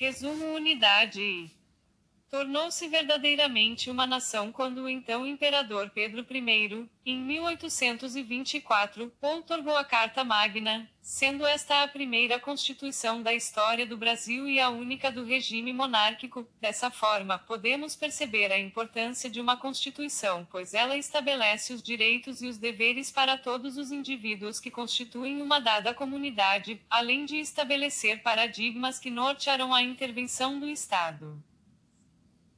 Resumo Unidade tornou-se verdadeiramente uma nação quando o então imperador Pedro I, em 1824, outorgou a Carta Magna, sendo esta a primeira constituição da história do Brasil e a única do regime monárquico. Dessa forma, podemos perceber a importância de uma constituição, pois ela estabelece os direitos e os deveres para todos os indivíduos que constituem uma dada comunidade, além de estabelecer paradigmas que nortearão a intervenção do Estado.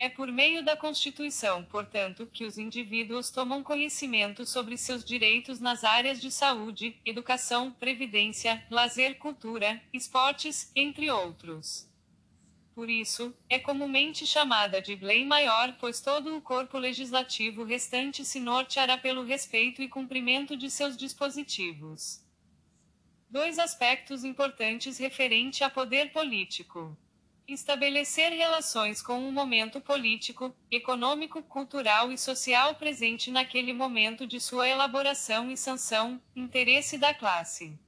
É por meio da Constituição, portanto, que os indivíduos tomam conhecimento sobre seus direitos nas áreas de saúde, educação, previdência, lazer, cultura, esportes, entre outros. Por isso, é comumente chamada de lei maior, pois todo o corpo legislativo restante se norteará pelo respeito e cumprimento de seus dispositivos. Dois aspectos importantes referente a poder político estabelecer relações com o momento político, econômico, cultural e social presente naquele momento de sua elaboração e sanção, interesse da classe.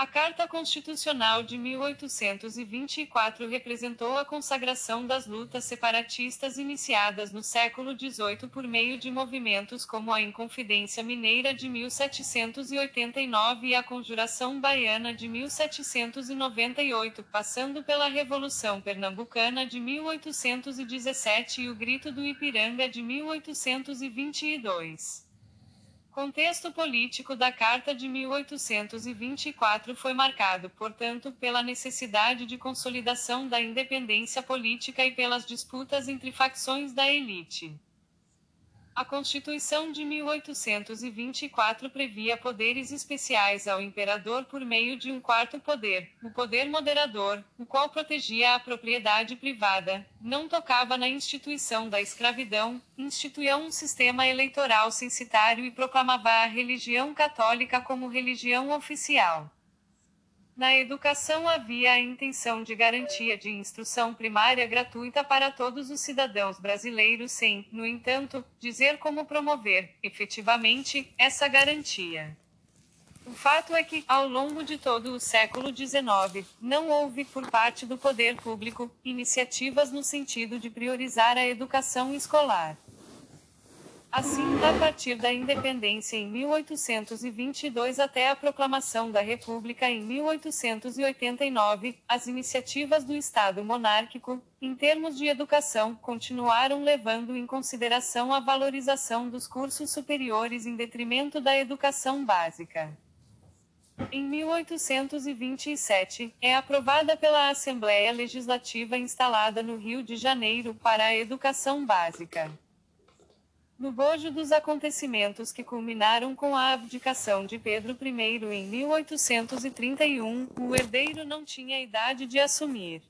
A Carta Constitucional de 1824 representou a consagração das lutas separatistas iniciadas no século XVIII por meio de movimentos como a Inconfidência Mineira de 1789 e a Conjuração Baiana de 1798, passando pela Revolução Pernambucana de 1817 e o Grito do Ipiranga de 1822. Contexto político da Carta de 1824 foi marcado, portanto, pela necessidade de consolidação da independência política e pelas disputas entre facções da elite. A Constituição de 1824 previa poderes especiais ao imperador por meio de um quarto poder, o poder moderador, o qual protegia a propriedade privada, não tocava na instituição da escravidão, instituía um sistema eleitoral censitário e proclamava a religião católica como religião oficial. Na educação havia a intenção de garantia de instrução primária gratuita para todos os cidadãos brasileiros sem, no entanto, dizer como promover, efetivamente, essa garantia. O fato é que, ao longo de todo o século XIX, não houve, por parte do poder público, iniciativas no sentido de priorizar a educação escolar. Assim, a partir da independência em 1822 até a proclamação da República em 1889, as iniciativas do Estado monárquico, em termos de educação, continuaram levando em consideração a valorização dos cursos superiores em detrimento da educação básica. Em 1827, é aprovada pela Assembleia Legislativa instalada no Rio de Janeiro para a educação básica. No bojo dos acontecimentos que culminaram com a abdicação de Pedro I em 1831, o herdeiro não tinha idade de assumir.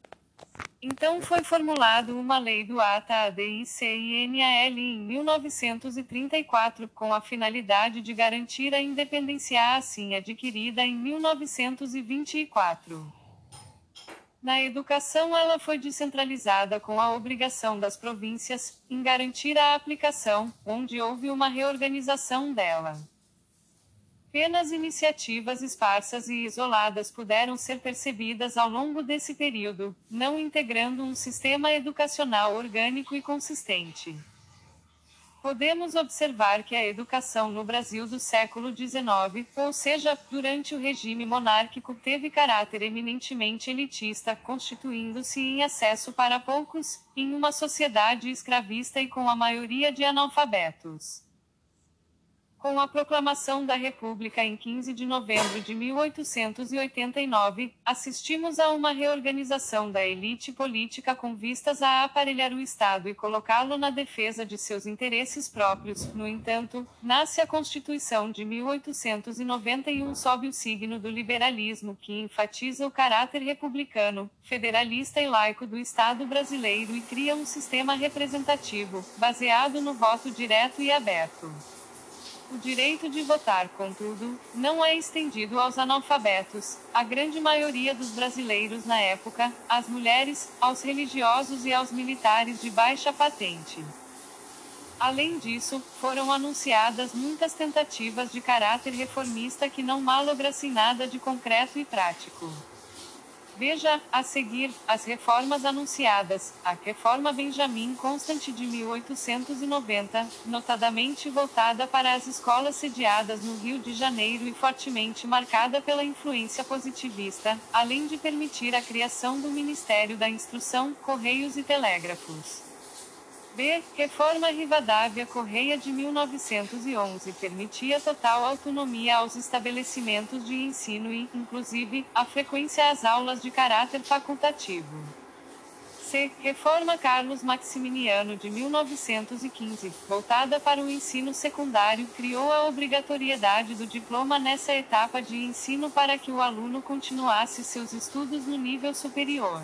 Então foi formulado uma lei do ATA ADICINAL em 1934 com a finalidade de garantir a independência assim adquirida em 1924. Na educação, ela foi descentralizada com a obrigação das províncias em garantir a aplicação, onde houve uma reorganização dela. Apenas iniciativas esparsas e isoladas puderam ser percebidas ao longo desse período, não integrando um sistema educacional orgânico e consistente. Podemos observar que a educação no Brasil do século XIX, ou seja, durante o regime monárquico, teve caráter eminentemente elitista, constituindo-se em acesso para poucos, em uma sociedade escravista e com a maioria de analfabetos. Com a proclamação da República em 15 de novembro de 1889, assistimos a uma reorganização da elite política com vistas a aparelhar o Estado e colocá-lo na defesa de seus interesses próprios. No entanto, nasce a Constituição de 1891 sob o signo do liberalismo, que enfatiza o caráter republicano, federalista e laico do Estado brasileiro e cria um sistema representativo, baseado no voto direto e aberto. O direito de votar, contudo, não é estendido aos analfabetos, a grande maioria dos brasileiros na época, às mulheres, aos religiosos e aos militares de baixa patente. Além disso, foram anunciadas muitas tentativas de caráter reformista que não malograssem nada de concreto e prático. Veja, a seguir, as reformas anunciadas. A Reforma Benjamin Constant de 1890, notadamente voltada para as escolas sediadas no Rio de Janeiro e fortemente marcada pela influência positivista, além de permitir a criação do Ministério da Instrução, Correios e Telégrafos. B. Reforma Rivadavia Correia de 1911 permitia total autonomia aos estabelecimentos de ensino e, inclusive, a frequência às aulas de caráter facultativo. C. Reforma Carlos Maximiliano de 1915, voltada para o ensino secundário, criou a obrigatoriedade do diploma nessa etapa de ensino para que o aluno continuasse seus estudos no nível superior.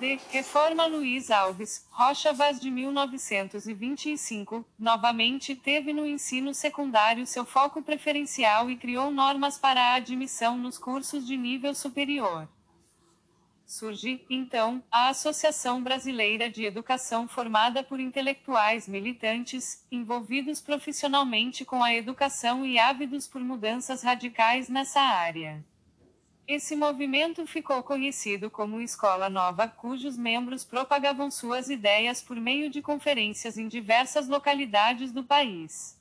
D. Reforma Luiz Alves, Rocha Vaz de 1925, novamente teve no ensino secundário seu foco preferencial e criou normas para a admissão nos cursos de nível superior. Surge, então, a Associação Brasileira de Educação formada por intelectuais militantes, envolvidos profissionalmente com a educação e ávidos por mudanças radicais nessa área. Esse movimento ficou conhecido como Escola Nova, cujos membros propagavam suas ideias por meio de conferências em diversas localidades do país.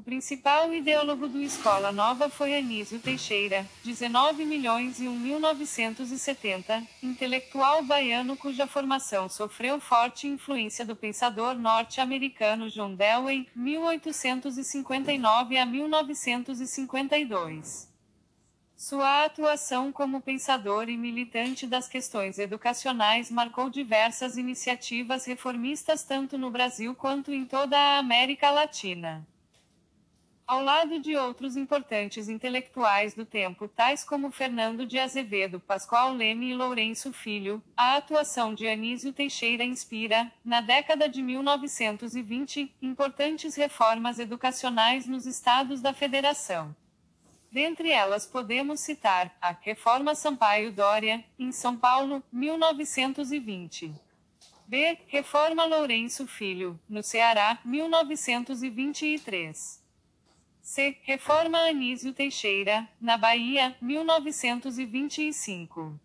O principal ideólogo do Escola Nova foi Anísio Teixeira, 19 milhões e 1970, intelectual baiano cuja formação sofreu forte influência do pensador norte-americano John Dewey, 1859 a 1952. Sua atuação como pensador e militante das questões educacionais marcou diversas iniciativas reformistas tanto no Brasil quanto em toda a América Latina. Ao lado de outros importantes intelectuais do tempo, tais como Fernando de Azevedo, Pascoal Leme e Lourenço Filho, a atuação de Anísio Teixeira inspira, na década de 1920, importantes reformas educacionais nos estados da Federação. Dentre elas podemos citar a Reforma Sampaio Dória, em São Paulo, 1920. B. Reforma Lourenço Filho, no Ceará, 1923. C. Reforma Anísio Teixeira, na Bahia, 1925.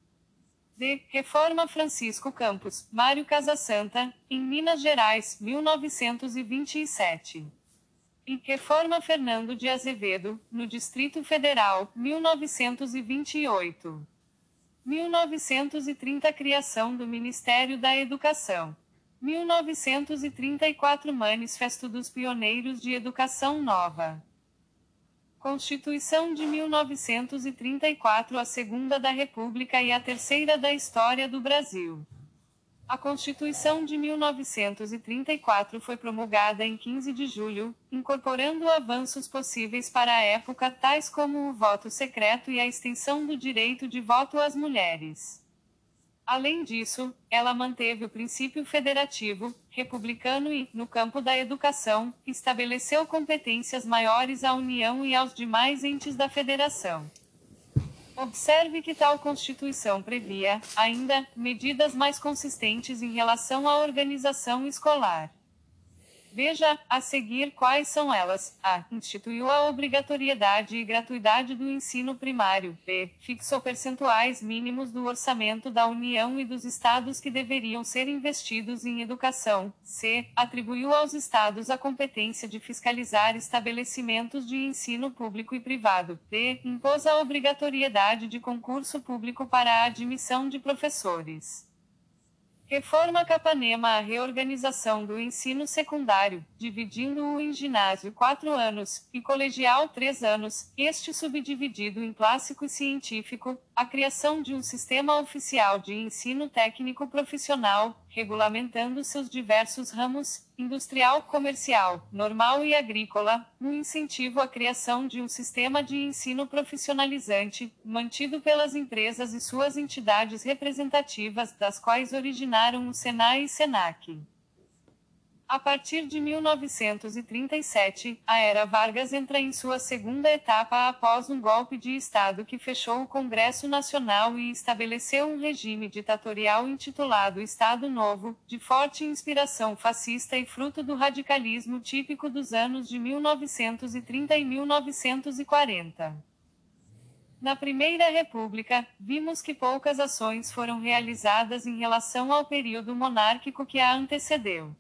D. Reforma Francisco Campos, Mário Casasanta, em Minas Gerais, 1927. Em Reforma Fernando de Azevedo, no Distrito Federal, 1928. 1930 Criação do Ministério da Educação. 1934 Manifesto dos Pioneiros de Educação Nova. Constituição de 1934 A Segunda da República e a Terceira da História do Brasil. A Constituição de 1934 foi promulgada em 15 de julho, incorporando avanços possíveis para a época, tais como o voto secreto e a extensão do direito de voto às mulheres. Além disso, ela manteve o princípio federativo, republicano e, no campo da educação, estabeleceu competências maiores à União e aos demais entes da Federação. Observe que tal Constituição previa, ainda, medidas mais consistentes em relação à organização escolar. Veja, a seguir, quais são elas. A. Instituiu a obrigatoriedade e gratuidade do ensino primário. B. Fixou percentuais mínimos do orçamento da União e dos estados que deveriam ser investidos em educação. C. Atribuiu aos estados a competência de fiscalizar estabelecimentos de ensino público e privado. D. Impôs a obrigatoriedade de concurso público para a admissão de professores. Reforma Capanema A reorganização do ensino secundário, dividindo-o em ginásio quatro anos, e colegial três anos, este subdividido em clássico e científico, a criação de um sistema oficial de ensino técnico profissional, regulamentando seus diversos ramos, industrial, comercial, normal e agrícola, no incentivo à criação de um sistema de ensino profissionalizante, mantido pelas empresas e suas entidades representativas, das quais originaram o Senai e Senac. A partir de 1937, a era Vargas entra em sua segunda etapa após um golpe de Estado que fechou o Congresso Nacional e estabeleceu um regime ditatorial intitulado Estado Novo, de forte inspiração fascista e fruto do radicalismo típico dos anos de 1930 e 1940. Na Primeira República, vimos que poucas ações foram realizadas em relação ao período monárquico que a antecedeu.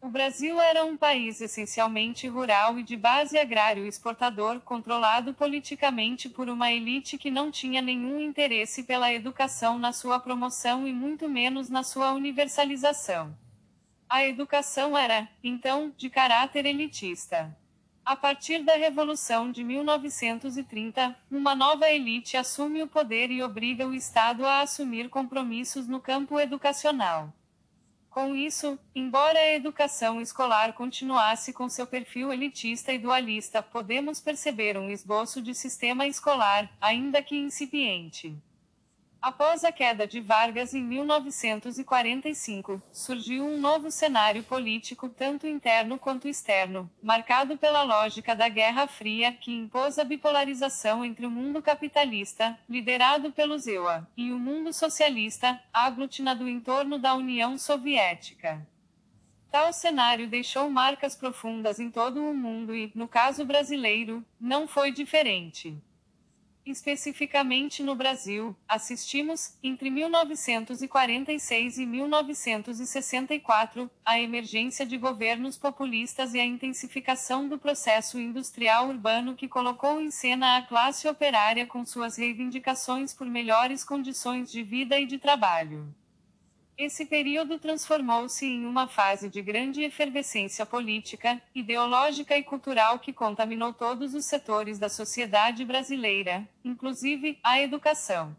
O Brasil era um país essencialmente rural e de base agrário exportador, controlado politicamente por uma elite que não tinha nenhum interesse pela educação na sua promoção e muito menos na sua universalização. A educação era, então, de caráter elitista. A partir da Revolução de 1930, uma nova elite assume o poder e obriga o Estado a assumir compromissos no campo educacional. Com isso, embora a educação escolar continuasse com seu perfil elitista e dualista, podemos perceber um esboço de sistema escolar, ainda que incipiente. Após a queda de Vargas em 1945, surgiu um novo cenário político, tanto interno quanto externo, marcado pela lógica da Guerra Fria, que impôs a bipolarização entre o mundo capitalista, liderado pelos EUA, e o mundo socialista, aglutinado em torno da União Soviética. Tal cenário deixou marcas profundas em todo o mundo e, no caso brasileiro, não foi diferente. Especificamente no Brasil, assistimos, entre 1946 e 1964, à emergência de governos populistas e à intensificação do processo industrial urbano que colocou em cena a classe operária com suas reivindicações por melhores condições de vida e de trabalho. Esse período transformou-se em uma fase de grande efervescência política, ideológica e cultural que contaminou todos os setores da sociedade brasileira, inclusive a educação.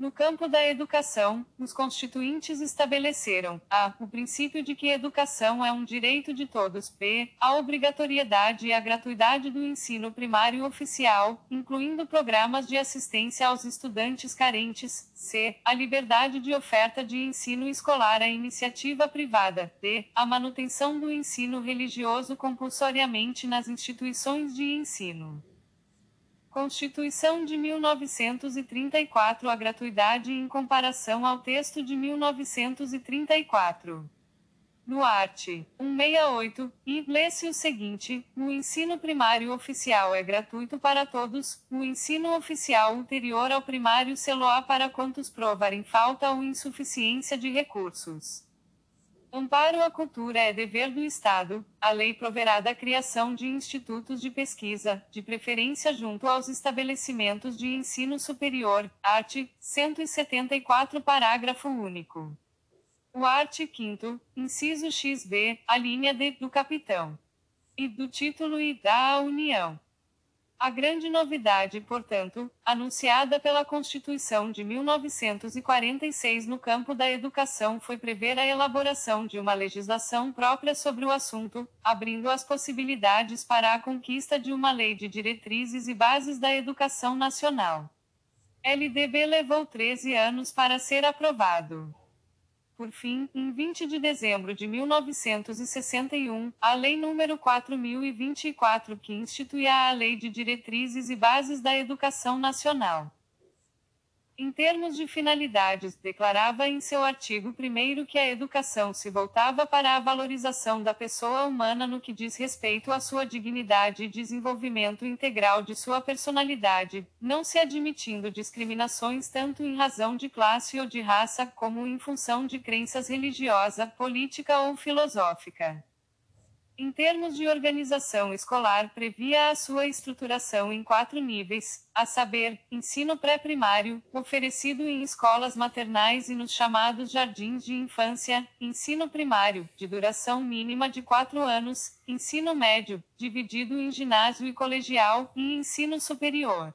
No campo da educação, os constituintes estabeleceram a o princípio de que educação é um direito de todos, b a obrigatoriedade e a gratuidade do ensino primário oficial, incluindo programas de assistência aos estudantes carentes, c a liberdade de oferta de ensino escolar à iniciativa privada, d a manutenção do ensino religioso compulsoriamente nas instituições de ensino. Constituição de 1934 A gratuidade em comparação ao texto de 1934. No art. 168, e lê-se o seguinte: o ensino primário oficial é gratuito para todos, o ensino oficial ulterior ao primário selo-á para quantos provarem falta ou insuficiência de recursos. Amparo à cultura é dever do Estado. A lei proverá da criação de institutos de pesquisa, de preferência junto aos estabelecimentos de ensino superior. Art. 174, parágrafo único. O art. 5 inciso XB, a linha D do capitão. E do título e da União. A grande novidade, portanto, anunciada pela Constituição de 1946 no campo da educação foi prever a elaboração de uma legislação própria sobre o assunto, abrindo as possibilidades para a conquista de uma lei de diretrizes e bases da educação nacional. LDB levou 13 anos para ser aprovado. Por fim, em 20 de dezembro de 1961, a Lei nº 4024 que instituía a Lei de Diretrizes e Bases da Educação Nacional. Em termos de finalidades, declarava em seu artigo 1 que a educação se voltava para a valorização da pessoa humana no que diz respeito à sua dignidade e desenvolvimento integral de sua personalidade, não se admitindo discriminações tanto em razão de classe ou de raça como em função de crenças religiosa, política ou filosófica. Em termos de organização escolar, previa a sua estruturação em quatro níveis, a saber, ensino pré-primário, oferecido em escolas maternais e nos chamados jardins de infância, ensino primário, de duração mínima de quatro anos, ensino médio, dividido em ginásio e colegial, e ensino superior.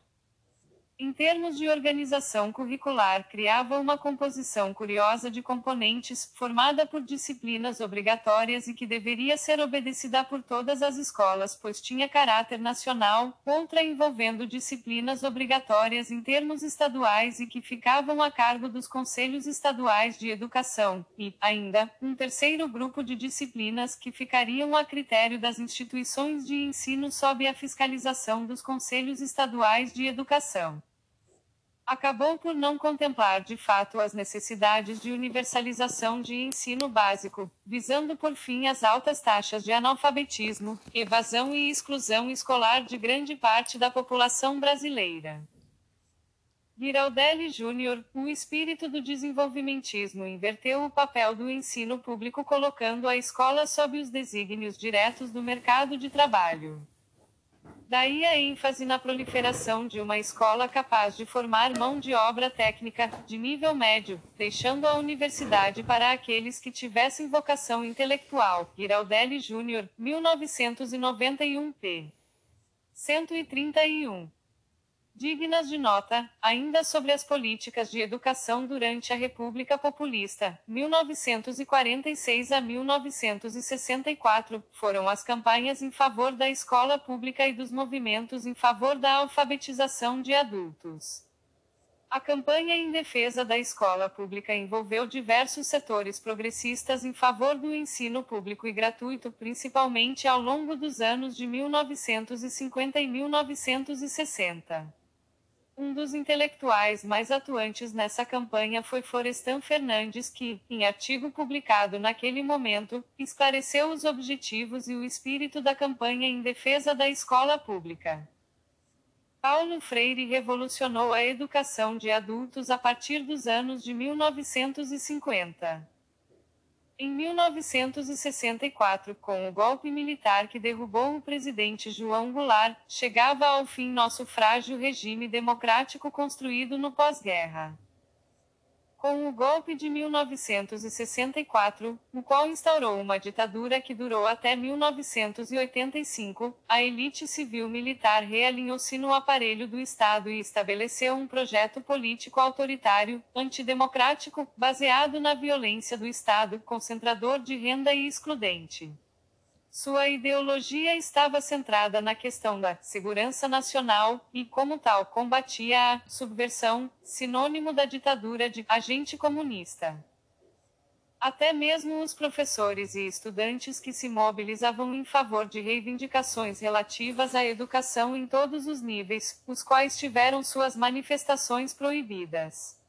Em termos de organização curricular, criava uma composição curiosa de componentes, formada por disciplinas obrigatórias e que deveria ser obedecida por todas as escolas, pois tinha caráter nacional, outra envolvendo disciplinas obrigatórias em termos estaduais e que ficavam a cargo dos conselhos estaduais de educação, e, ainda, um terceiro grupo de disciplinas que ficariam a critério das instituições de ensino sob a fiscalização dos conselhos estaduais de educação. Acabou por não contemplar de fato as necessidades de universalização de ensino básico, visando por fim as altas taxas de analfabetismo, evasão e exclusão escolar de grande parte da população brasileira. Giraldelli Júnior, o espírito do desenvolvimentismo inverteu o papel do ensino público colocando a escola sob os desígnios diretos do mercado de trabalho. Daí a ênfase na proliferação de uma escola capaz de formar mão de obra técnica, de nível médio, deixando a universidade para aqueles que tivessem vocação intelectual. Giraldelli Júnior, 1991 p. 131 dignas de nota, ainda sobre as políticas de educação durante a República Populista, 1946 a 1964, foram as campanhas em favor da escola pública e dos movimentos em favor da alfabetização de adultos. A campanha em defesa da escola pública envolveu diversos setores progressistas em favor do ensino público e gratuito, principalmente ao longo dos anos de 1950 e 1960. Um dos intelectuais mais atuantes nessa campanha foi Florestan Fernandes, que, em artigo publicado naquele momento, esclareceu os objetivos e o espírito da campanha em defesa da escola pública. Paulo Freire revolucionou a educação de adultos a partir dos anos de 1950. Em 1964, com o golpe militar que derrubou o presidente João Goulart, chegava ao fim nosso frágil regime democrático construído no pós-guerra. Com o golpe de 1964, o qual instaurou uma ditadura que durou até 1985, a elite civil-militar realinhou-se no aparelho do Estado e estabeleceu um projeto político autoritário, antidemocrático, baseado na violência do Estado, concentrador de renda e excludente. Sua ideologia estava centrada na questão da segurança nacional e, como tal, combatia a subversão, sinônimo da ditadura de agente comunista. Até mesmo os professores e estudantes que se mobilizavam em favor de reivindicações relativas à educação em todos os níveis, os quais tiveram suas manifestações proibidas.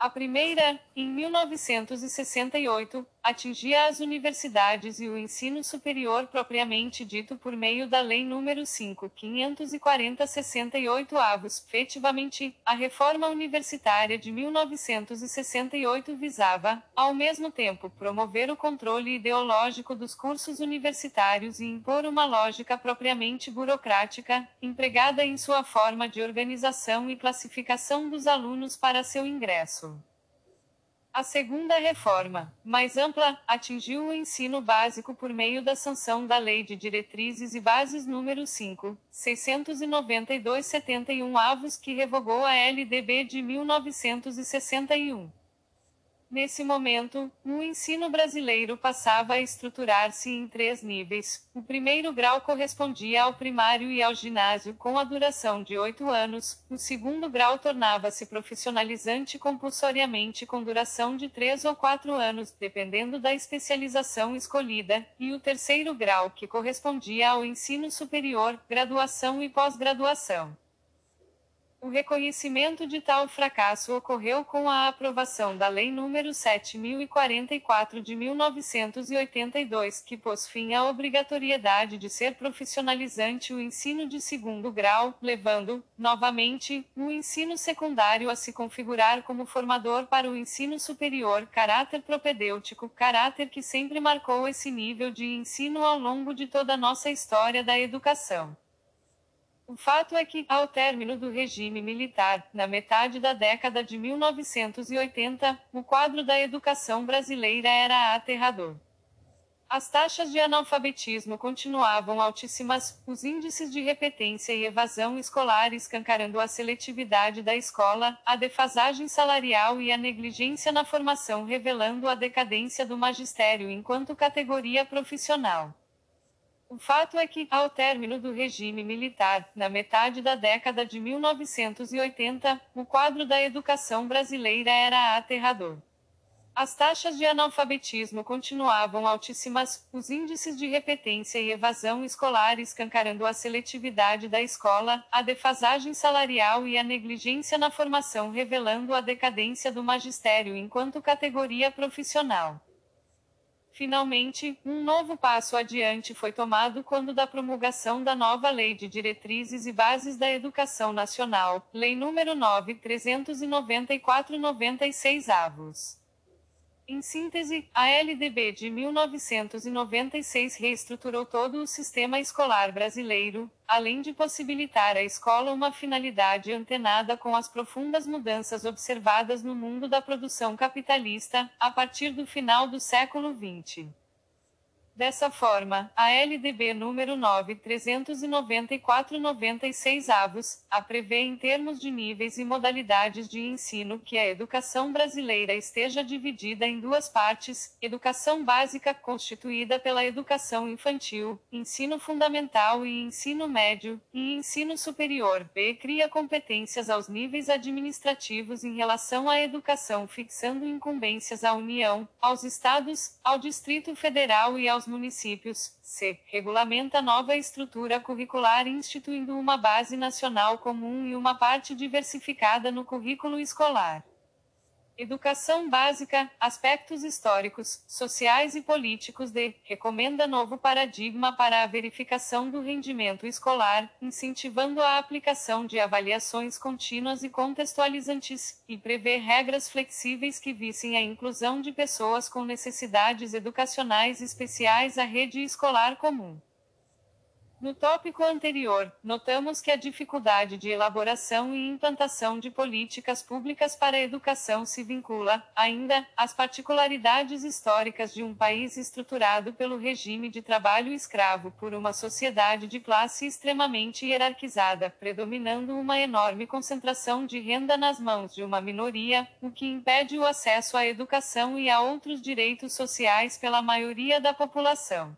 A primeira, em 1968, atingia as universidades e o ensino superior propriamente dito por meio da Lei nº 5.540-68 avos. Efetivamente, a reforma universitária de 1968 visava, ao mesmo tempo, promover o controle ideológico dos cursos universitários e impor uma lógica propriamente burocrática, empregada em sua forma de organização e classificação dos alunos para seu ingresso. A segunda reforma, mais ampla, atingiu o ensino básico por meio da sanção da Lei de Diretrizes e Bases nº 5, 692-71 avos que revogou a LDB de 1961. Nesse momento, o ensino brasileiro passava a estruturar-se em três níveis. O primeiro grau correspondia ao primário e ao ginásio, com a duração de oito anos. O segundo grau tornava-se profissionalizante compulsoriamente, com duração de três ou quatro anos, dependendo da especialização escolhida. E o terceiro grau, que correspondia ao ensino superior, graduação e pós-graduação. O reconhecimento de tal fracasso ocorreu com a aprovação da Lei nº 7044 de 1982, que pôs fim à obrigatoriedade de ser profissionalizante o ensino de segundo grau, levando, novamente, o ensino secundário a se configurar como formador para o ensino superior, caráter propedêutico, caráter que sempre marcou esse nível de ensino ao longo de toda a nossa história da educação. O fato é que, ao término do regime militar, na metade da década de 1980, o quadro da educação brasileira era aterrador. As taxas de analfabetismo continuavam altíssimas, os índices de repetência e evasão escolar escancarando a seletividade da escola, a defasagem salarial e a negligência na formação revelando a decadência do magistério enquanto categoria profissional. O fato é que, ao término do regime militar, na metade da década de 1980, o quadro da educação brasileira era aterrador. As taxas de analfabetismo continuavam altíssimas, os índices de repetência e evasão escolar escancarando a seletividade da escola, a defasagem salarial e a negligência na formação revelando a decadência do magistério enquanto categoria profissional. Finalmente, um novo passo adiante foi tomado quando da promulgação da nova Lei de Diretrizes e Bases da Educação Nacional, Lei nº 9.394/96 avos. Em síntese, a LDB de 1996 reestruturou todo o sistema escolar brasileiro, além de possibilitar à escola uma finalidade antenada com as profundas mudanças observadas no mundo da produção capitalista, a partir do final do século XX. Dessa forma, a LDB número 9394/96 avos, a prevê em termos de níveis e modalidades de ensino que a educação brasileira esteja dividida em duas partes: educação básica constituída pela educação infantil, ensino fundamental e ensino médio, e ensino superior. B cria competências aos níveis administrativos em relação à educação, fixando incumbências à União, aos estados, ao Distrito Federal e aos municípios, c. regulamenta nova estrutura curricular instituindo uma base nacional comum e uma parte diversificada no currículo escolar. Educação básica, aspectos históricos, sociais e políticos de, recomenda novo paradigma para a verificação do rendimento escolar, incentivando a aplicação de avaliações contínuas e contextualizantes, e prevê regras flexíveis que visem a inclusão de pessoas com necessidades educacionais especiais à rede escolar comum. No tópico anterior, notamos que a dificuldade de elaboração e implantação de políticas públicas para a educação se vincula, ainda, às particularidades históricas de um país estruturado pelo regime de trabalho escravo por uma sociedade de classe extremamente hierarquizada, predominando uma enorme concentração de renda nas mãos de uma minoria, o que impede o acesso à educação e a outros direitos sociais pela maioria da população.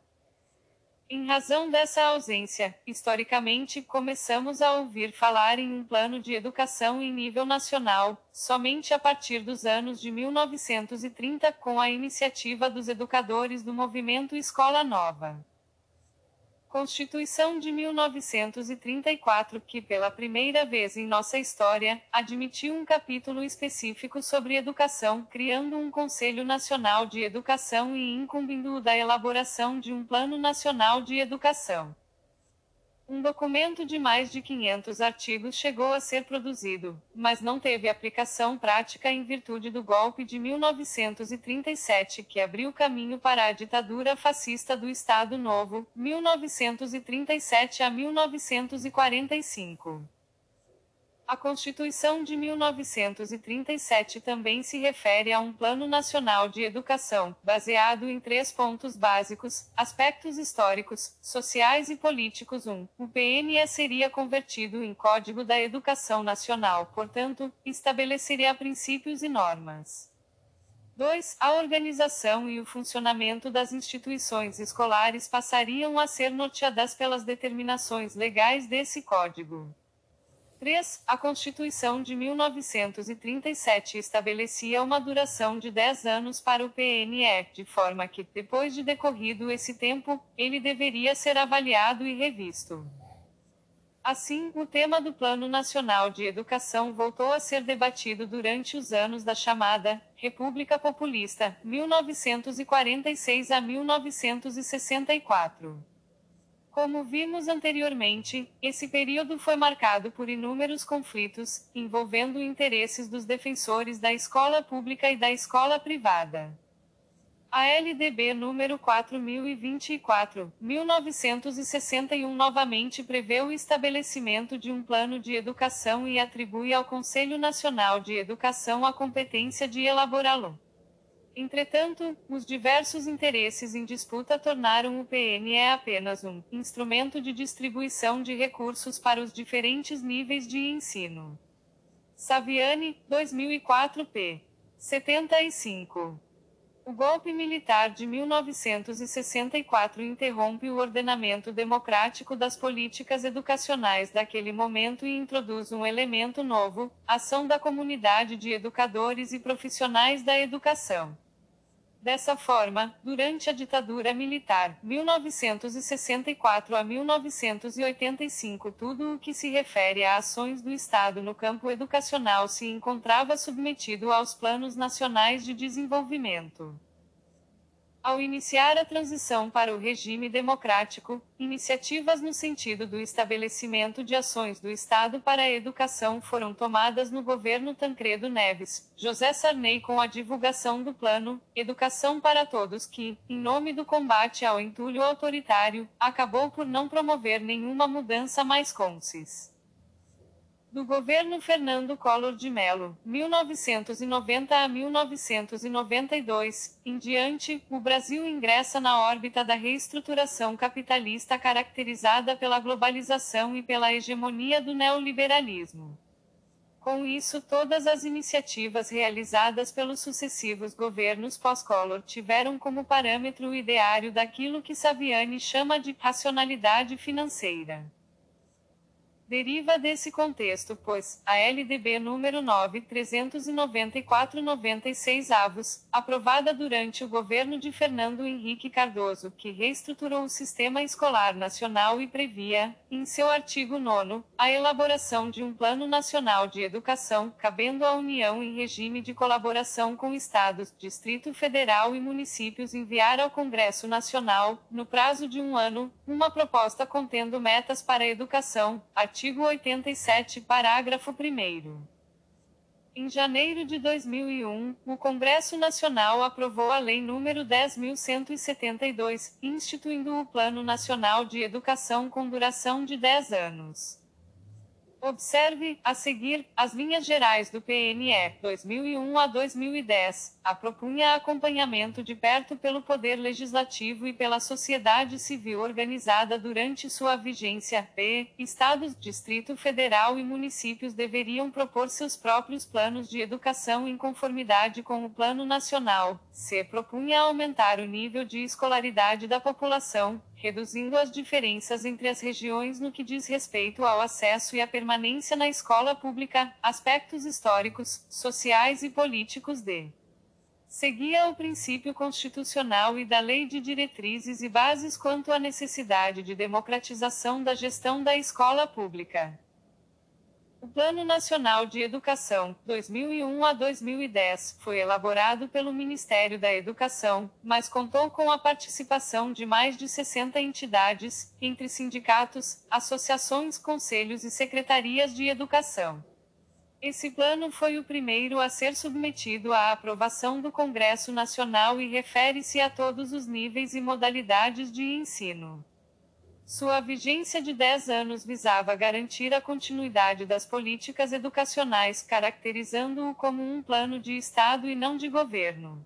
Em razão dessa ausência, historicamente começamos a ouvir falar em um plano de educação em nível nacional, somente a partir dos anos de 1930, com a iniciativa dos educadores do movimento Escola Nova. Constituição de 1934, que pela primeira vez em nossa história, admitiu um capítulo específico sobre educação, criando um Conselho Nacional de Educação e incumbindo-o da elaboração de um Plano Nacional de Educação. Um documento de mais de 500 artigos chegou a ser produzido, mas não teve aplicação prática em virtude do golpe de 1937 que abriu caminho para a ditadura fascista do Estado Novo, 1937 a 1945. A Constituição de 1937 também se refere a um Plano Nacional de Educação, baseado em três pontos básicos: aspectos históricos, sociais e políticos. 1. O PNE seria convertido em Código da Educação Nacional, portanto, estabeleceria princípios e normas. 2. A organização e o funcionamento das instituições escolares passariam a ser norteadas pelas determinações legais desse Código. 3. A Constituição de 1937 estabelecia uma duração de 10 anos para o PNE, de forma que, depois de decorrido esse tempo, ele deveria ser avaliado e revisto. Assim, o tema do Plano Nacional de Educação voltou a ser debatido durante os anos da chamada República Populista, 1946 a 1964. Como vimos anteriormente, esse período foi marcado por inúmeros conflitos, envolvendo interesses dos defensores da escola pública e da escola privada. A LDB número 4024, 1961 novamente prevê o estabelecimento de um plano de educação e atribui ao Conselho Nacional de Educação a competência de elaborá-lo. Entretanto, os diversos interesses em disputa tornaram o PNE apenas um instrumento de distribuição de recursos para os diferentes níveis de ensino. Saviani, 2004 p. 75. O golpe militar de 1964 interrompe o ordenamento democrático das políticas educacionais daquele momento e introduz um elemento novo: ação da comunidade de educadores e profissionais da educação. Dessa forma, durante a ditadura militar, 1964 a 1985, tudo o que se refere a ações do Estado no campo educacional se encontrava submetido aos planos nacionais de desenvolvimento. Ao iniciar a transição para o regime democrático, iniciativas no sentido do estabelecimento de ações do Estado para a educação foram tomadas no governo Tancredo Neves, José Sarney com a divulgação do Plano Educação para Todos que, em nome do combate ao entulho autoritário, acabou por não promover nenhuma mudança mais consis do governo Fernando Collor de Mello, 1990 a 1992, em diante, o Brasil ingressa na órbita da reestruturação capitalista caracterizada pela globalização e pela hegemonia do neoliberalismo. Com isso, todas as iniciativas realizadas pelos sucessivos governos pós-Collor tiveram como parâmetro o ideário daquilo que Saviani chama de racionalidade financeira deriva desse contexto, pois a LDB número 9394/96 avos, aprovada durante o governo de Fernando Henrique Cardoso, que reestruturou o sistema escolar nacional e previa, em seu artigo 9 a elaboração de um Plano Nacional de Educação, cabendo à União em regime de colaboração com estados, Distrito Federal e municípios enviar ao Congresso Nacional, no prazo de um ano, uma proposta contendo metas para a educação, artigo Artigo 87, parágrafo 1. Em janeiro de 2001, o Congresso Nacional aprovou a Lei nº 10.172, instituindo o Plano Nacional de Educação com duração de 10 anos. Observe, a seguir, as linhas gerais do PNE 2001 a 2010. A propunha acompanhamento de perto pelo Poder Legislativo e pela sociedade civil organizada durante sua vigência. P. Estados, Distrito Federal e municípios deveriam propor seus próprios planos de educação em conformidade com o Plano Nacional. C. Propunha aumentar o nível de escolaridade da população, reduzindo as diferenças entre as regiões no que diz respeito ao acesso e à permanência na escola pública, aspectos históricos, sociais e políticos de. Seguia o princípio constitucional e da Lei de Diretrizes e Bases quanto à necessidade de democratização da gestão da escola pública. O Plano Nacional de Educação, 2001 a 2010, foi elaborado pelo Ministério da Educação, mas contou com a participação de mais de 60 entidades, entre sindicatos, associações, conselhos e secretarias de educação. Esse plano foi o primeiro a ser submetido à aprovação do Congresso Nacional e refere-se a todos os níveis e modalidades de ensino. Sua vigência de 10 anos visava garantir a continuidade das políticas educacionais, caracterizando-o como um plano de Estado e não de governo.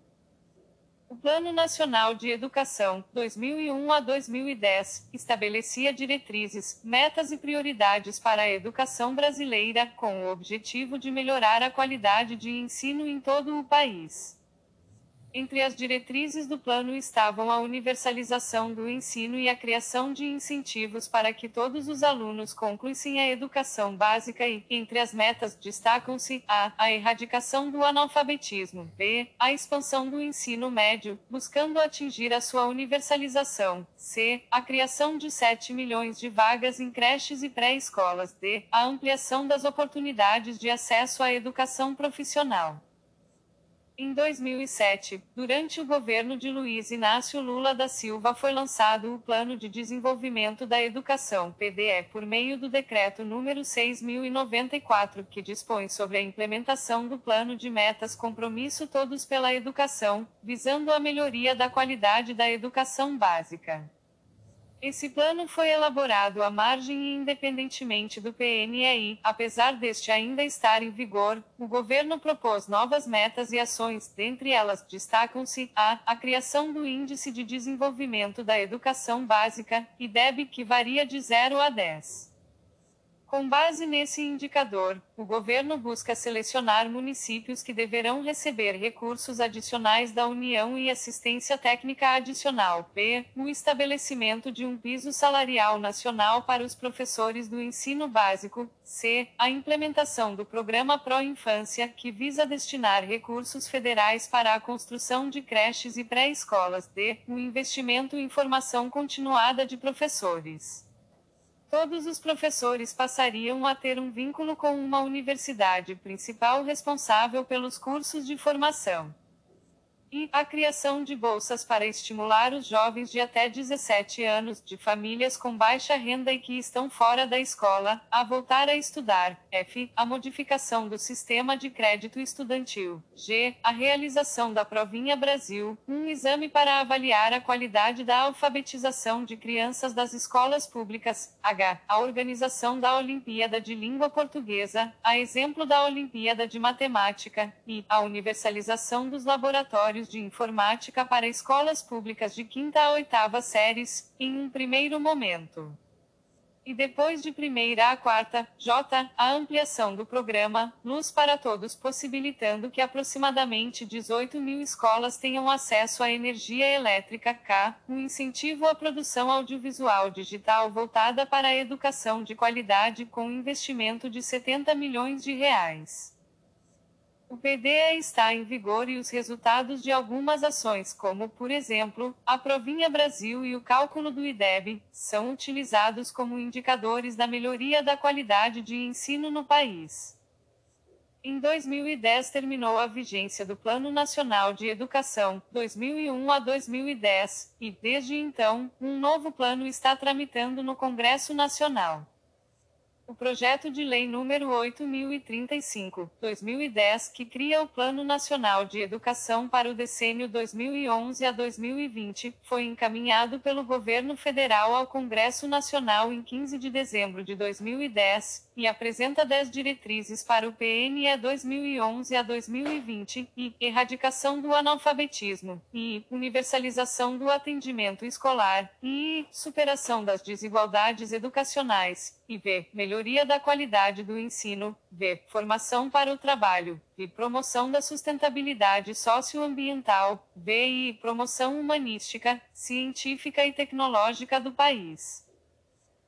O Plano Nacional de Educação, 2001 a 2010, estabelecia diretrizes, metas e prioridades para a educação brasileira, com o objetivo de melhorar a qualidade de ensino em todo o país. Entre as diretrizes do plano estavam a universalização do ensino e a criação de incentivos para que todos os alunos concluíssem a educação básica e, entre as metas, destacam-se a. a erradicação do analfabetismo, b. a expansão do ensino médio, buscando atingir a sua universalização, c. a criação de 7 milhões de vagas em creches e pré-escolas, d. a ampliação das oportunidades de acesso à educação profissional. Em 2007, durante o governo de Luiz Inácio Lula da Silva foi lançado o Plano de Desenvolvimento da Educação (PDE) por meio do decreto número 6094, que dispõe sobre a implementação do Plano de Metas Compromisso Todos pela Educação, visando a melhoria da qualidade da educação básica. Esse plano foi elaborado à margem e independentemente do PNI, apesar deste ainda estar em vigor, o governo propôs novas metas e ações, dentre elas destacam-se a a criação do Índice de Desenvolvimento da Educação Básica, IDEB, que varia de 0 a 10. Com base nesse indicador, o governo busca selecionar municípios que deverão receber recursos adicionais da União e assistência técnica adicional. B. O estabelecimento de um piso salarial nacional para os professores do ensino básico. C. A implementação do programa Pro Infância, que visa destinar recursos federais para a construção de creches e pré-escolas. D. O investimento em formação continuada de professores. Todos os professores passariam a ter um vínculo com uma universidade principal responsável pelos cursos de formação e a criação de bolsas para estimular os jovens de até 17 anos de famílias com baixa renda e que estão fora da escola a voltar a estudar. F. A modificação do sistema de crédito estudantil. G. A realização da Provinha Brasil, um exame para avaliar a qualidade da alfabetização de crianças das escolas públicas. H. A organização da Olimpíada de Língua Portuguesa, a exemplo da Olimpíada de Matemática. I. A universalização dos laboratórios de informática para escolas públicas de quinta a oitava séries, em um primeiro momento. E depois de primeira a quarta, J, a ampliação do programa Luz para Todos, possibilitando que aproximadamente 18 mil escolas tenham acesso à energia elétrica. K, um incentivo à produção audiovisual digital voltada para a educação de qualidade com investimento de 70 milhões de reais. O PDE está em vigor e os resultados de algumas ações, como, por exemplo, a Provinha Brasil e o cálculo do IDEB, são utilizados como indicadores da melhoria da qualidade de ensino no país. Em 2010 terminou a vigência do Plano Nacional de Educação, 2001 a 2010, e, desde então, um novo plano está tramitando no Congresso Nacional. O projeto de lei número 8035, 2010, que cria o Plano Nacional de Educação para o decênio 2011 a 2020, foi encaminhado pelo governo federal ao Congresso Nacional em 15 de dezembro de 2010 e apresenta 10 diretrizes para o PNE 2011 a 2020 e erradicação do analfabetismo e universalização do atendimento escolar e superação das desigualdades educacionais e v. melhoria da qualidade do ensino, v. formação para o trabalho, e promoção da sustentabilidade socioambiental, v. e promoção humanística, científica e tecnológica do país.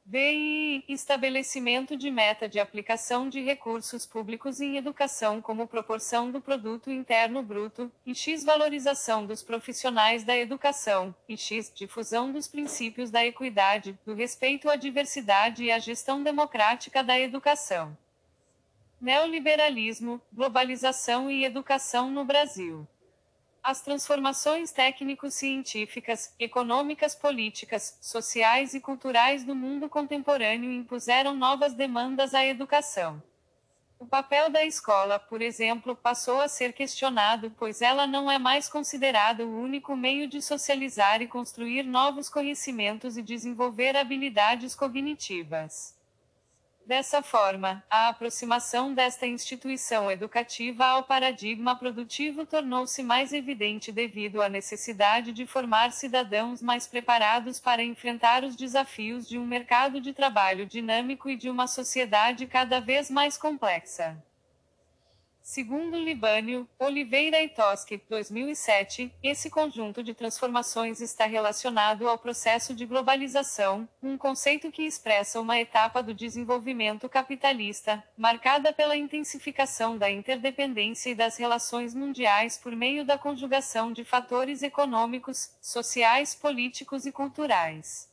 BI Estabelecimento de meta de aplicação de recursos públicos em educação como proporção do produto interno bruto, e X valorização dos profissionais da educação, e X difusão dos princípios da equidade, do respeito à diversidade e à gestão democrática da educação. Neoliberalismo, globalização e educação no Brasil. As transformações técnico-científicas, econômicas, políticas, sociais e culturais do mundo contemporâneo impuseram novas demandas à educação. O papel da escola, por exemplo, passou a ser questionado, pois ela não é mais considerada o único meio de socializar e construir novos conhecimentos e desenvolver habilidades cognitivas. Dessa forma, a aproximação desta instituição educativa ao paradigma produtivo tornou-se mais evidente devido à necessidade de formar cidadãos mais preparados para enfrentar os desafios de um mercado de trabalho dinâmico e de uma sociedade cada vez mais complexa. Segundo Libânio, Oliveira e Toschi, 2007, esse conjunto de transformações está relacionado ao processo de globalização, um conceito que expressa uma etapa do desenvolvimento capitalista, marcada pela intensificação da interdependência e das relações mundiais por meio da conjugação de fatores econômicos, sociais, políticos e culturais.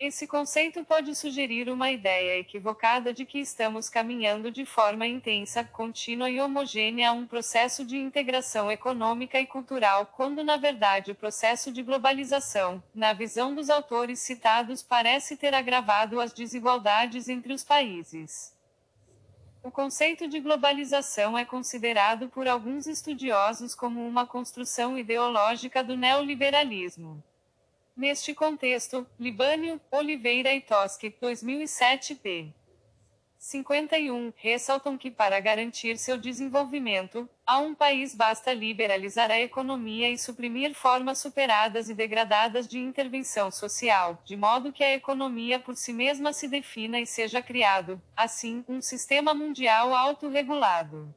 Esse conceito pode sugerir uma ideia equivocada de que estamos caminhando de forma intensa, contínua e homogênea a um processo de integração econômica e cultural, quando na verdade o processo de globalização, na visão dos autores citados, parece ter agravado as desigualdades entre os países. O conceito de globalização é considerado por alguns estudiosos como uma construção ideológica do neoliberalismo. Neste contexto, Libânio, Oliveira e Toschi, 2007 p. 51. Ressaltam que para garantir seu desenvolvimento, a um país basta liberalizar a economia e suprimir formas superadas e degradadas de intervenção social, de modo que a economia por si mesma se defina e seja criado, assim, um sistema mundial autorregulado.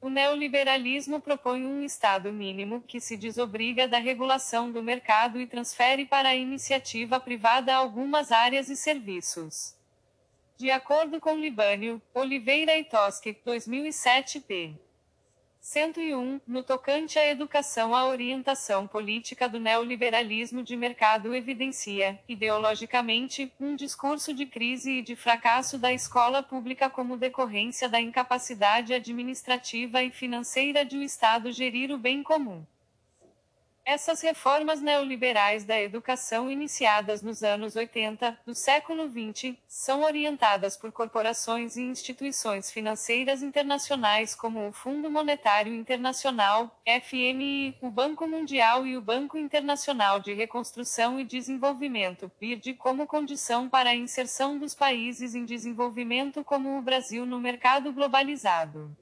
O neoliberalismo propõe um Estado mínimo que se desobriga da regulação do mercado e transfere para a iniciativa privada algumas áreas e serviços. De acordo com Libânio, Oliveira e Toschi, 2007 p. 101, no tocante à educação, a orientação política do neoliberalismo de mercado evidencia, ideologicamente, um discurso de crise e de fracasso da escola pública como decorrência da incapacidade administrativa e financeira de o Estado gerir o bem comum. Essas reformas neoliberais da educação iniciadas nos anos 80 do século 20 são orientadas por corporações e instituições financeiras internacionais como o Fundo Monetário Internacional, FMI, o Banco Mundial e o Banco Internacional de Reconstrução e Desenvolvimento, BIRD, como condição para a inserção dos países em desenvolvimento como o Brasil no mercado globalizado.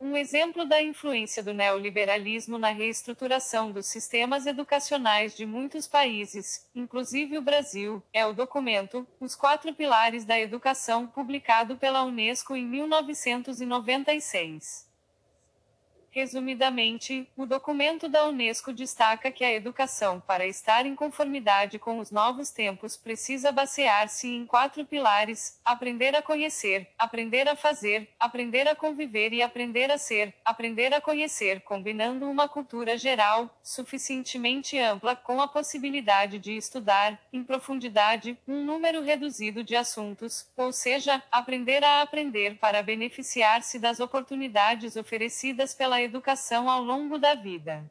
Um exemplo da influência do neoliberalismo na reestruturação dos sistemas educacionais de muitos países, inclusive o Brasil, é o documento Os Quatro Pilares da Educação, publicado pela Unesco em 1996. Resumidamente, o documento da Unesco destaca que a educação, para estar em conformidade com os novos tempos, precisa basear-se em quatro pilares: aprender a conhecer, aprender a fazer, aprender a conviver e aprender a ser, aprender a conhecer, combinando uma cultura geral, suficientemente ampla, com a possibilidade de estudar, em profundidade, um número reduzido de assuntos, ou seja, aprender a aprender para beneficiar-se das oportunidades oferecidas pela educação ao longo da vida.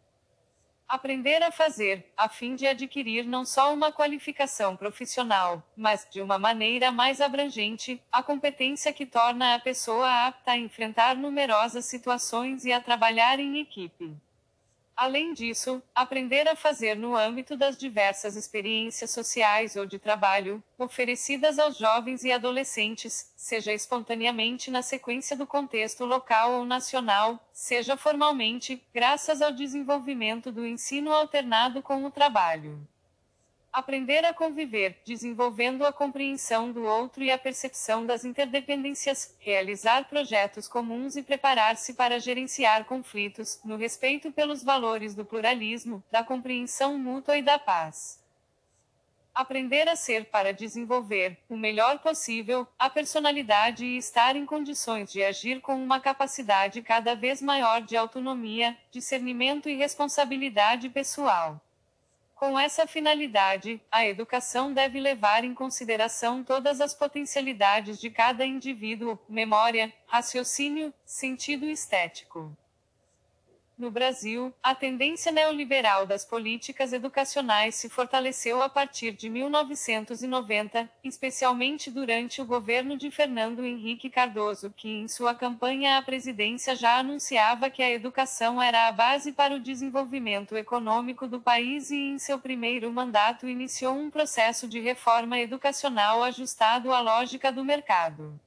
Aprender a fazer, a fim de adquirir não só uma qualificação profissional, mas, de uma maneira mais abrangente, a competência que torna a pessoa apta a enfrentar numerosas situações e a trabalhar em equipe. Além disso, aprender a fazer no âmbito das diversas experiências sociais ou de trabalho, oferecidas aos jovens e adolescentes, seja espontaneamente na sequência do contexto local ou nacional, seja formalmente, graças ao desenvolvimento do ensino alternado com o trabalho. Aprender a conviver, desenvolvendo a compreensão do outro e a percepção das interdependências, realizar projetos comuns e preparar-se para gerenciar conflitos, no respeito pelos valores do pluralismo, da compreensão mútua e da paz. Aprender a ser para desenvolver, o melhor possível, a personalidade e estar em condições de agir com uma capacidade cada vez maior de autonomia, discernimento e responsabilidade pessoal. Com essa finalidade, a educação deve levar em consideração todas as potencialidades de cada indivíduo, memória, raciocínio, sentido estético. No Brasil, a tendência neoliberal das políticas educacionais se fortaleceu a partir de 1990, especialmente durante o governo de Fernando Henrique Cardoso, que em sua campanha à presidência já anunciava que a educação era a base para o desenvolvimento econômico do país e em seu primeiro mandato iniciou um processo de reforma educacional ajustado à lógica do mercado.